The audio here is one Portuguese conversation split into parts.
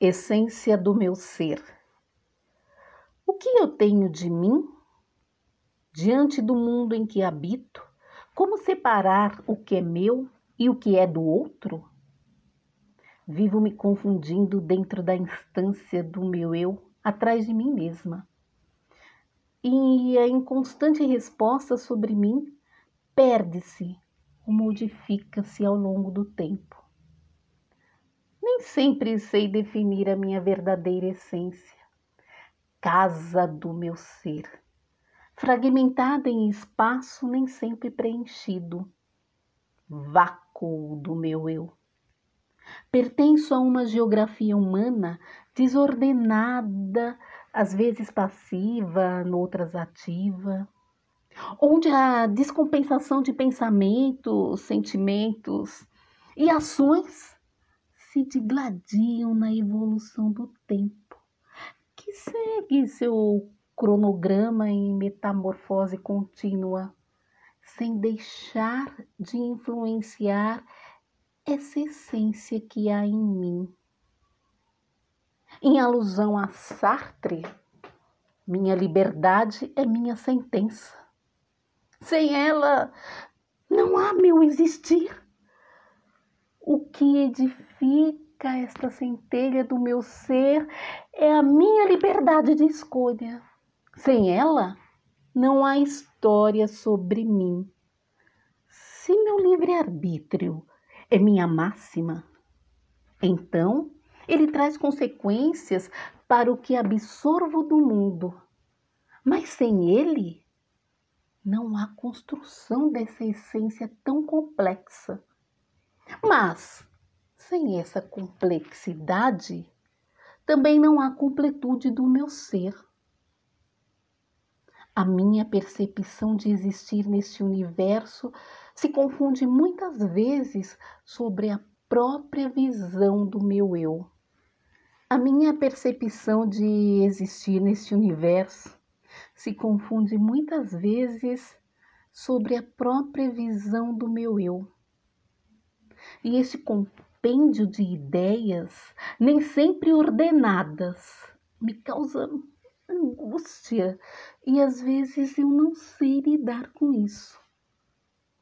essência do meu ser. O que eu tenho de mim? Diante do mundo em que habito, como separar o que é meu e o que é do outro? Vivo me confundindo dentro da instância do meu eu, atrás de mim mesma. E a inconstante resposta sobre mim perde-se ou modifica-se ao longo do tempo. Sempre sei definir a minha verdadeira essência, casa do meu ser, fragmentada em espaço nem sempre preenchido, vácuo do meu eu. Pertenço a uma geografia humana desordenada, às vezes passiva, noutras ativa, onde a descompensação de pensamentos, sentimentos e ações se digladiam na evolução do tempo, que segue seu cronograma em metamorfose contínua, sem deixar de influenciar essa essência que há em mim. Em alusão a Sartre, minha liberdade é minha sentença. Sem ela, não há meu existir. Que edifica esta centelha do meu ser é a minha liberdade de escolha. Sem ela, não há história sobre mim. Se meu livre-arbítrio é minha máxima, então ele traz consequências para o que absorvo do mundo. Mas sem ele, não há construção dessa essência tão complexa. Mas, sem essa complexidade, também não há completude do meu ser. A minha percepção de existir neste universo se confunde muitas vezes sobre a própria visão do meu eu. A minha percepção de existir neste universo se confunde muitas vezes sobre a própria visão do meu eu. E esse compêndio de ideias, nem sempre ordenadas, me causa angústia e às vezes eu não sei lidar com isso.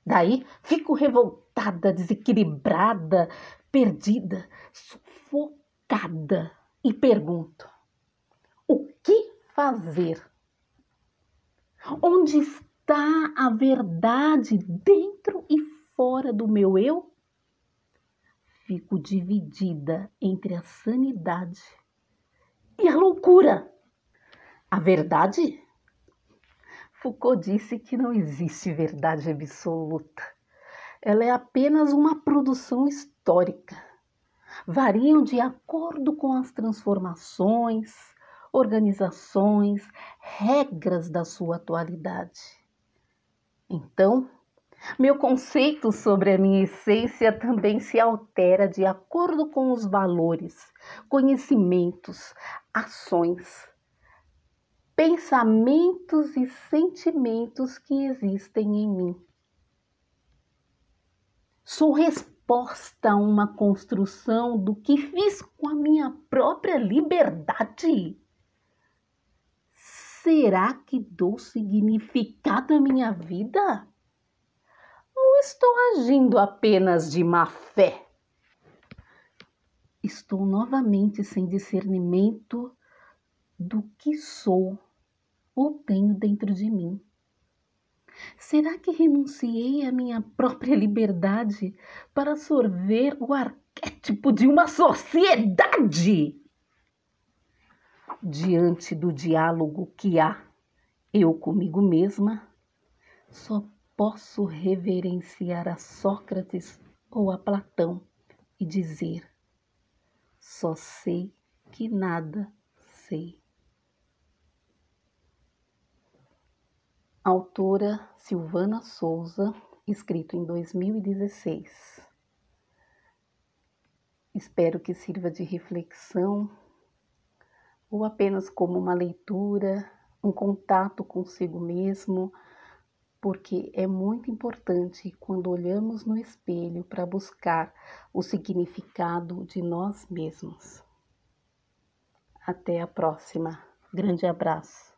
Daí fico revoltada, desequilibrada, perdida, sufocada e pergunto: o que fazer? Onde está a verdade dentro e fora do meu eu? Fico dividida entre a sanidade e a loucura. A verdade? Foucault disse que não existe verdade absoluta. Ela é apenas uma produção histórica. Variam de acordo com as transformações, organizações, regras da sua atualidade. Então, meu conceito sobre a minha essência também se altera de acordo com os valores, conhecimentos, ações, pensamentos e sentimentos que existem em mim. Sou resposta a uma construção do que fiz com a minha própria liberdade. Será que dou significado à minha vida? Estou agindo apenas de má fé? Estou novamente sem discernimento do que sou ou tenho dentro de mim. Será que renunciei à minha própria liberdade para sorver o arquétipo de uma sociedade? Diante do diálogo que há eu comigo mesma, só posso reverenciar a Sócrates ou a Platão e dizer: só sei que nada sei. Autora Silvana Souza, escrito em 2016. Espero que sirva de reflexão ou apenas como uma leitura, um contato consigo mesmo porque é muito importante quando olhamos no espelho para buscar o significado de nós mesmos. Até a próxima. Grande abraço.